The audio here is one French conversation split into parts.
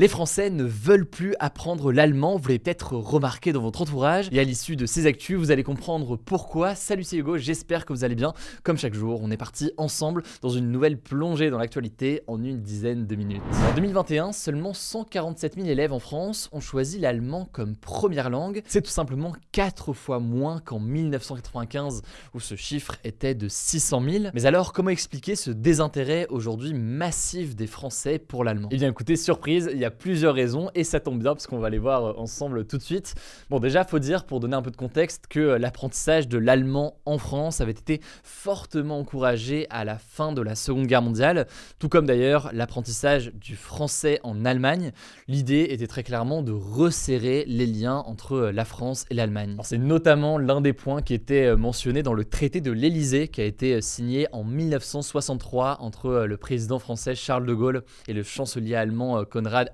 Les Français ne veulent plus apprendre l'allemand, vous l'avez peut-être remarqué dans votre entourage. Et à l'issue de ces actus, vous allez comprendre pourquoi. Salut, c'est Hugo, j'espère que vous allez bien. Comme chaque jour, on est parti ensemble dans une nouvelle plongée dans l'actualité en une dizaine de minutes. En 2021, seulement 147 000 élèves en France ont choisi l'allemand comme première langue. C'est tout simplement 4 fois moins qu'en 1995 où ce chiffre était de 600 000. Mais alors, comment expliquer ce désintérêt aujourd'hui massif des Français pour l'allemand? Eh bien écoutez, surprise, il y a plusieurs raisons et ça tombe bien parce qu'on va les voir euh, ensemble tout de suite. Bon, déjà, faut dire pour donner un peu de contexte que euh, l'apprentissage de l'allemand en France avait été fortement encouragé à la fin de la Seconde Guerre mondiale, tout comme d'ailleurs l'apprentissage du français en Allemagne. L'idée était très clairement de resserrer les liens entre euh, la France et l'Allemagne. C'est notamment l'un des points qui était mentionné dans le traité de l'Élysée qui a été signé en 1963 entre le président français Charles de Gaulle et le chancelier allemand Konrad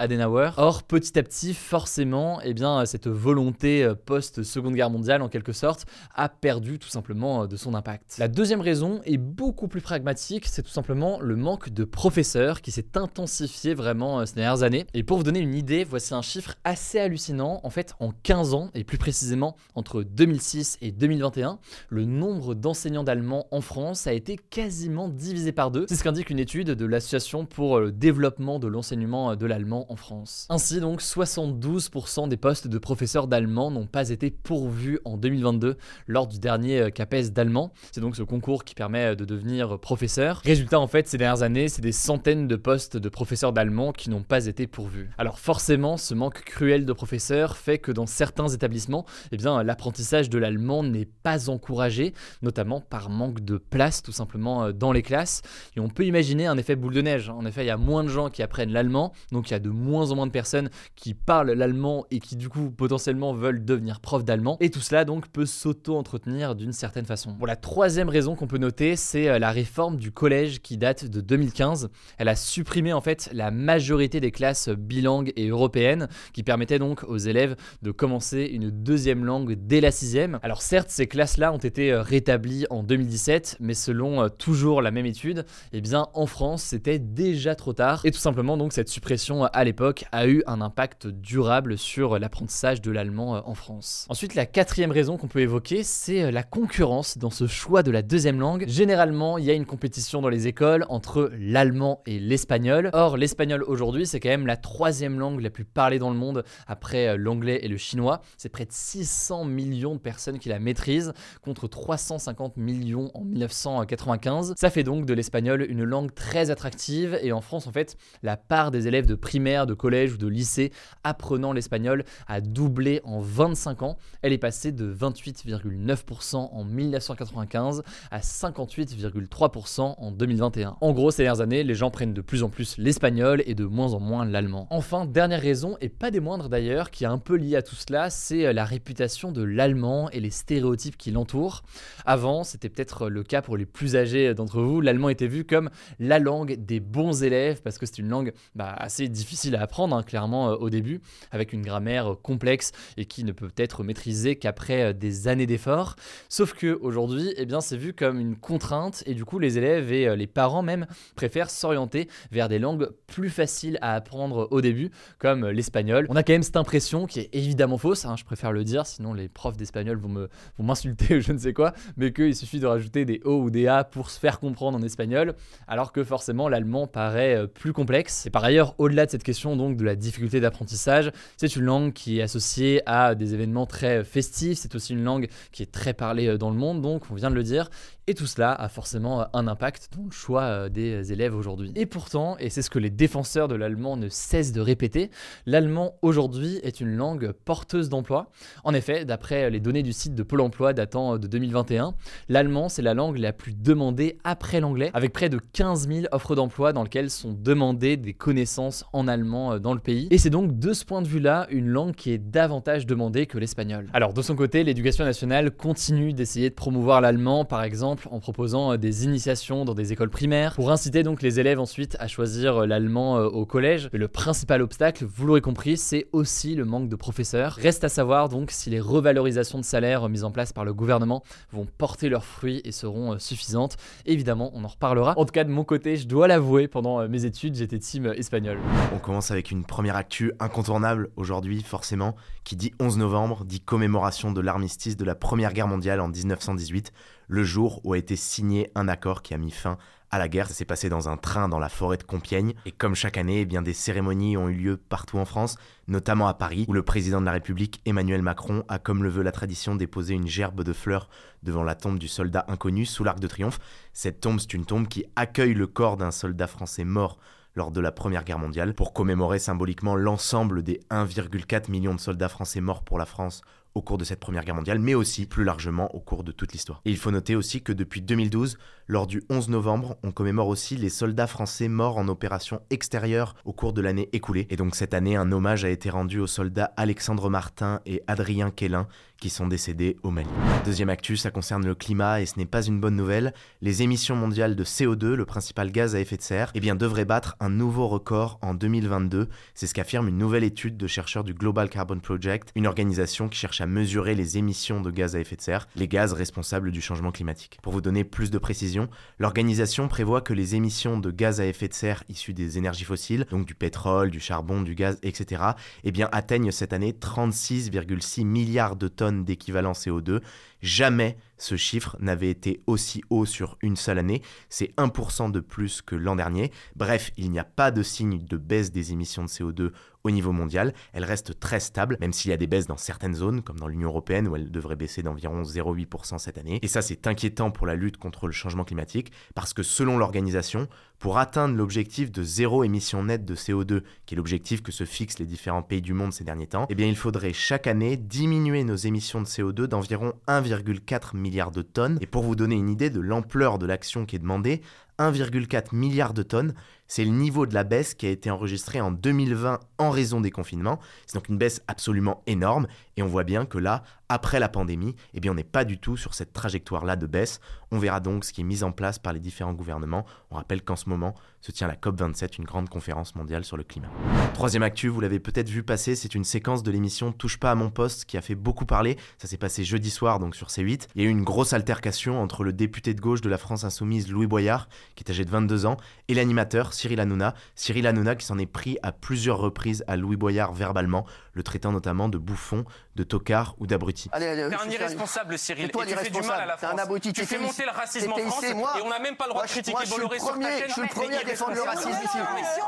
Or, petit à petit, forcément, eh bien, cette volonté euh, post-Seconde Guerre mondiale, en quelque sorte, a perdu tout simplement euh, de son impact. La deuxième raison est beaucoup plus pragmatique, c'est tout simplement le manque de professeurs qui s'est intensifié vraiment euh, ces dernières années. Et pour vous donner une idée, voici un chiffre assez hallucinant. En fait, en 15 ans, et plus précisément entre 2006 et 2021, le nombre d'enseignants d'allemand en France a été quasiment divisé par deux. C'est ce qu'indique une étude de l'Association pour le développement de l'enseignement de l'allemand en France. Ainsi donc, 72% des postes de professeurs d'allemand n'ont pas été pourvus en 2022 lors du dernier euh, CAPES d'allemand. C'est donc ce concours qui permet euh, de devenir professeur. Résultat en fait, ces dernières années, c'est des centaines de postes de professeurs d'allemand qui n'ont pas été pourvus. Alors forcément, ce manque cruel de professeurs fait que dans certains établissements, eh bien l'apprentissage de l'allemand n'est pas encouragé, notamment par manque de place tout simplement euh, dans les classes. Et on peut imaginer un effet boule de neige. En effet, il y a moins de gens qui apprennent l'allemand, donc il y a de moins en moins de personnes qui parlent l'allemand et qui du coup potentiellement veulent devenir prof d'allemand. Et tout cela donc peut s'auto-entretenir d'une certaine façon. Bon, la troisième raison qu'on peut noter, c'est euh, la réforme du collège qui date de 2015. Elle a supprimé en fait la majorité des classes bilingues et européennes qui permettaient donc aux élèves de commencer une deuxième langue dès la sixième. Alors certes, ces classes-là ont été euh, rétablies en 2017, mais selon euh, toujours la même étude, eh bien en France c'était déjà trop tard. Et tout simplement donc cette suppression l'époque a eu un impact durable sur l'apprentissage de l'allemand euh, en France. Ensuite, la quatrième raison qu'on peut évoquer, c'est euh, la concurrence dans ce choix de la deuxième langue. Généralement, il y a une compétition dans les écoles entre l'allemand et l'espagnol. Or, l'espagnol aujourd'hui, c'est quand même la troisième langue la plus parlée dans le monde après euh, l'anglais et le chinois. C'est près de 600 millions de personnes qui la maîtrisent contre 350 millions en 1995. Ça fait donc de l'espagnol une langue très attractive et en France, en fait, la part des élèves de primaire, de collège ou de lycée apprenant l'espagnol a doublé en 25 ans. Elle est passée de 28,9% en 1995 à 58,3% en 2021. En gros, ces dernières années, les gens prennent de plus en plus l'espagnol et de moins en moins l'allemand. Enfin, dernière raison, et pas des moindres d'ailleurs, qui est un peu liée à tout cela, c'est la réputation de l'allemand et les stéréotypes qui l'entourent. Avant, c'était peut-être le cas pour les plus âgés d'entre vous, l'allemand était vu comme la langue des bons élèves parce que c'est une langue bah, assez difficile à apprendre, hein, clairement, euh, au début, avec une grammaire euh, complexe et qui ne peut être maîtrisée qu'après euh, des années d'efforts. Sauf que aujourd'hui, eh bien, c'est vu comme une contrainte et du coup, les élèves et les parents même préfèrent s'orienter vers des langues plus faciles à apprendre au début, comme l'espagnol. On a quand même cette impression qui est évidemment fausse, hein, je préfère le dire, sinon les profs d'espagnol vont m'insulter ou je ne sais quoi, mais qu'il suffit de rajouter des O ou des A pour se faire comprendre en espagnol, alors que forcément l'allemand paraît plus complexe. Et par ailleurs, au-delà de cette question donc de la difficulté d'apprentissage, c'est une langue qui est associée à des événements très festifs, c'est aussi une langue qui est très parlée euh, dans le monde, donc on vient de le dire, Et tout cela a forcément un impact dans le choix euh, des élèves aujourd'hui. Et pourtant, et c'est ce que les défenseurs de l'allemand ne cessent de répéter, l'allemand aujourd'hui est une langue porteuse d'emploi. En effet, d'après les données du site de Pôle Emploi datant de 2021, l'allemand c'est la langue la plus demandée après l'anglais, avec près de 15 000 offres d'emploi dans lesquelles sont demandées des connaissances en allemand euh, dans le pays. Et c'est donc de ce point de vue-là une langue qui est davantage demandée que l'espagnol. Alors de son côté, l'éducation nationale continue d'essayer de promouvoir l'allemand, par exemple en proposant euh, des initiations dans des écoles primaires, pour inciter donc les élèves ensuite à choisir euh, l'allemand au collège. Mais le principal obstacle, vous l'aurez compris, c'est aussi le manque de professeurs. Reste à savoir donc si les revalorisations de salaire mises en place par le gouvernement vont porter leurs fruits et seront suffisantes. Évidemment, on en reparlera. En tout cas, de mon côté, je dois l'avouer, pendant mes études, j'étais team espagnol. On commence avec une première actu incontournable aujourd'hui, forcément, qui dit 11 novembre, dit commémoration de l'armistice de la Première Guerre mondiale en 1918, le jour où a été signé un accord qui a mis fin à la guerre. Ça s'est passé dans un train dans la forêt de Compiègne. Et comme chaque année, eh bien, des cérémonies ont eu lieu partout en France, notamment à Paris, où le président de la République, Emmanuel Macron, a, comme le veut la tradition, déposé une gerbe de fleurs devant la tombe du soldat inconnu sous l'Arc de Triomphe. Cette tombe, c'est une tombe qui accueille le corps d'un soldat français mort lors de la Première Guerre mondiale, pour commémorer symboliquement l'ensemble des 1,4 million de soldats français morts pour la France au cours de cette Première Guerre mondiale, mais aussi plus largement au cours de toute l'histoire. Il faut noter aussi que depuis 2012, lors du 11 novembre, on commémore aussi les soldats français morts en opération extérieure au cours de l'année écoulée. Et donc cette année, un hommage a été rendu aux soldats Alexandre Martin et Adrien Quélin, qui sont décédés au Mali. Deuxième actu, ça concerne le climat et ce n'est pas une bonne nouvelle. Les émissions mondiales de CO2, le principal gaz à effet de serre, eh bien, devraient battre un nouveau record en 2022. C'est ce qu'affirme une nouvelle étude de chercheurs du Global Carbon Project, une organisation qui cherche à mesurer les émissions de gaz à effet de serre, les gaz responsables du changement climatique. Pour vous donner plus de précision, l'organisation prévoit que les émissions de gaz à effet de serre issues des énergies fossiles, donc du pétrole, du charbon, du gaz, etc., eh bien, atteignent cette année 36,6 milliards de tonnes d'équivalent CO2. Jamais ce chiffre n'avait été aussi haut sur une seule année. C'est 1% de plus que l'an dernier. Bref, il n'y a pas de signe de baisse des émissions de CO2 au niveau mondial. Elle reste très stable, même s'il y a des baisses dans certaines zones, comme dans l'Union européenne, où elle devrait baisser d'environ 0,8% cette année. Et ça, c'est inquiétant pour la lutte contre le changement climatique, parce que selon l'organisation, pour atteindre l'objectif de zéro émission nette de CO2, qui est l'objectif que se fixent les différents pays du monde ces derniers temps, eh bien il faudrait chaque année diminuer nos émissions de CO2 d'environ 1,4 milliard de tonnes. Et pour vous donner une idée de l'ampleur de l'action qui est demandée, 1,4 milliard de tonnes, c'est le niveau de la baisse qui a été enregistré en 2020 en raison des confinements. C'est donc une baisse absolument énorme et on voit bien que là, après la pandémie, eh bien on n'est pas du tout sur cette trajectoire-là de baisse. On verra donc ce qui est mis en place par les différents gouvernements. On rappelle qu'en ce moment se tient la COP27, une grande conférence mondiale sur le climat. Troisième actu, vous l'avez peut-être vu passer, c'est une séquence de l'émission Touche pas à mon poste qui a fait beaucoup parler. Ça s'est passé jeudi soir donc sur C8. Il y a eu une grosse altercation entre le député de gauche de la France Insoumise Louis Boyard, qui est âgé de 22 ans, et l'animateur Cyril Hanouna. Cyril Hanouna qui s'en est pris à plusieurs reprises à Louis Boyard verbalement, le traitant notamment de bouffon, de tocard ou d'abruti. T'es un irresponsable, Cyril. Toi, et tu fais du mal à la France. Un tu fais monter le racisme en France et on n'a même pas le droit de critiquer Bolloré sur ta chaîne. Je suis le premier à défendre le racisme ici.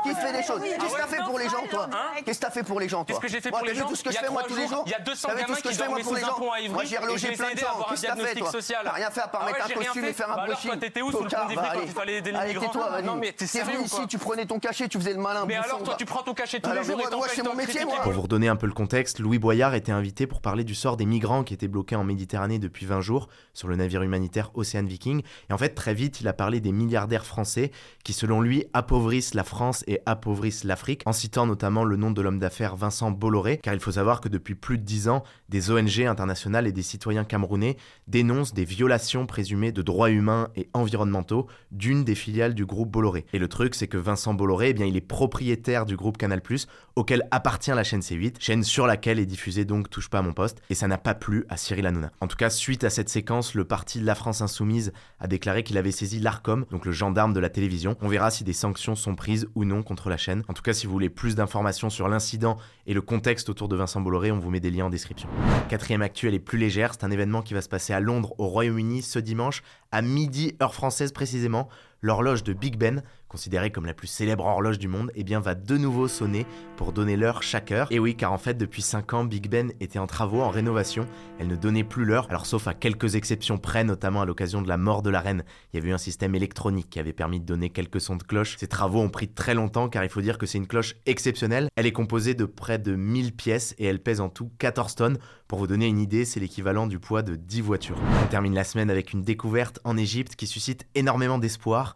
Qui fait des choses Qu'est-ce que t'as fait pour les gens, toi Qu'est-ce que t'as fait pour les gens, toi Qu'est-ce que j'ai fait pour les gens tout ce que je fais moi tous les jours Il y a 200 gamins qui dorment sous un pont à Ivry. Moi, j'ai relogé plein de gens. Qu'est-ce que t'as fait, toi T'as rien fait à part mettre un costume et faire un brushing. Alors, toi, t'étais où sur le pont d'Ivry quand il fallait aider les migrants Non, mais t'es sérieux ici, tu prenais ton cachet, tu faisais le malin. Mais alors, toi, tu prends ton cachet tous les jours et moi, c'est mon métier, moi. Pour vous redonner un peu le contexte, Louis Boyard était invité pour parler du sort des migrants qui étaient bloqués en Méditerranée depuis 20 jours sur le navire humanitaire Océan Viking. Et en fait, très vite, il a parlé des milliardaires français qui, selon lui, appauvrissent la France et appauvrissent l'Afrique, en citant notamment le nom de l'homme d'affaires Vincent Bolloré, car il faut savoir que depuis plus de 10 ans, des ONG internationales et des citoyens camerounais dénoncent des violations présumées de droits humains et environnementaux d'une des filiales du groupe Bolloré. Et le truc, c'est que Vincent Bolloré, eh bien, il est propriétaire du groupe Canal+, auquel appartient la chaîne C8, chaîne sur laquelle est diffusée donc Touche pas à mon poste, et ça n'a pas plu à Cyril Hanouna. En tout cas, suite à cette séquence, le parti de la France Insoumise a déclaré qu'il avait saisi l'ARCOM, donc le gendarme de la télévision. On verra si des sanctions sont prises ou non contre la chaîne. En tout cas, si vous voulez plus d'informations sur l'incident et le contexte autour de Vincent Bolloré, on vous met des liens en description. Quatrième actuel est plus légère, c'est un événement qui va se passer à Londres, au Royaume-Uni, ce dimanche, à midi, heure française précisément, l'horloge de Big Ben, considérée comme la plus célèbre horloge du monde, eh bien va de nouveau sonner pour donner l'heure chaque heure. Et oui, car en fait, depuis 5 ans, Big Ben était en travaux, en rénovation. Elle ne donnait plus l'heure, alors sauf à quelques exceptions près, notamment à l'occasion de la mort de la reine. Il y avait eu un système électronique qui avait permis de donner quelques sons de cloche. Ces travaux ont pris très longtemps, car il faut dire que c'est une cloche exceptionnelle. Elle est composée de près de 1000 pièces et elle pèse en tout 14 tonnes. Pour vous donner une idée, c'est l'équivalent du poids de 10 voitures. On termine la semaine avec une découverte en Égypte qui suscite énormément d'espoir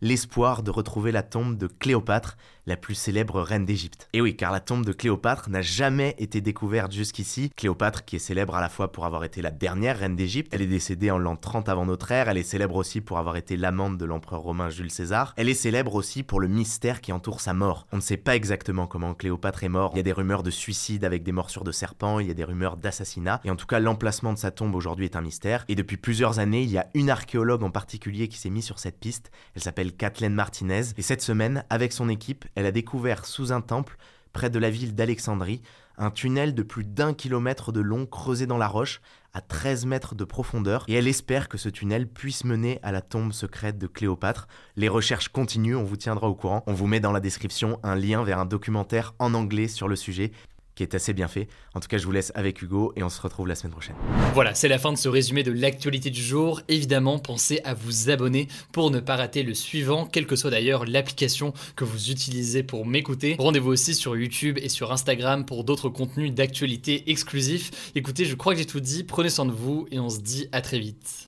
l'espoir de retrouver la tombe de Cléopâtre, la plus célèbre reine d'Égypte. Et oui, car la tombe de Cléopâtre n'a jamais été découverte jusqu'ici. Cléopâtre qui est célèbre à la fois pour avoir été la dernière reine d'Égypte, elle est décédée en l'an 30 avant notre ère, elle est célèbre aussi pour avoir été l'amante de l'empereur romain Jules César, elle est célèbre aussi pour le mystère qui entoure sa mort. On ne sait pas exactement comment Cléopâtre est morte, il y a des rumeurs de suicide avec des morsures de serpents, il y a des rumeurs d'assassinat, et en tout cas l'emplacement de sa tombe aujourd'hui est un mystère, et depuis plusieurs années, il y a une archéologue en particulier qui s'est mise sur cette piste, elle Kathleen Martinez, et cette semaine, avec son équipe, elle a découvert sous un temple, près de la ville d'Alexandrie, un tunnel de plus d'un kilomètre de long creusé dans la roche, à 13 mètres de profondeur, et elle espère que ce tunnel puisse mener à la tombe secrète de Cléopâtre. Les recherches continuent, on vous tiendra au courant. On vous met dans la description un lien vers un documentaire en anglais sur le sujet qui est assez bien fait. En tout cas, je vous laisse avec Hugo et on se retrouve la semaine prochaine. Voilà, c'est la fin de ce résumé de l'actualité du jour. Évidemment, pensez à vous abonner pour ne pas rater le suivant, quelle que soit d'ailleurs l'application que vous utilisez pour m'écouter. Rendez-vous aussi sur YouTube et sur Instagram pour d'autres contenus d'actualité exclusifs. Écoutez, je crois que j'ai tout dit. Prenez soin de vous et on se dit à très vite.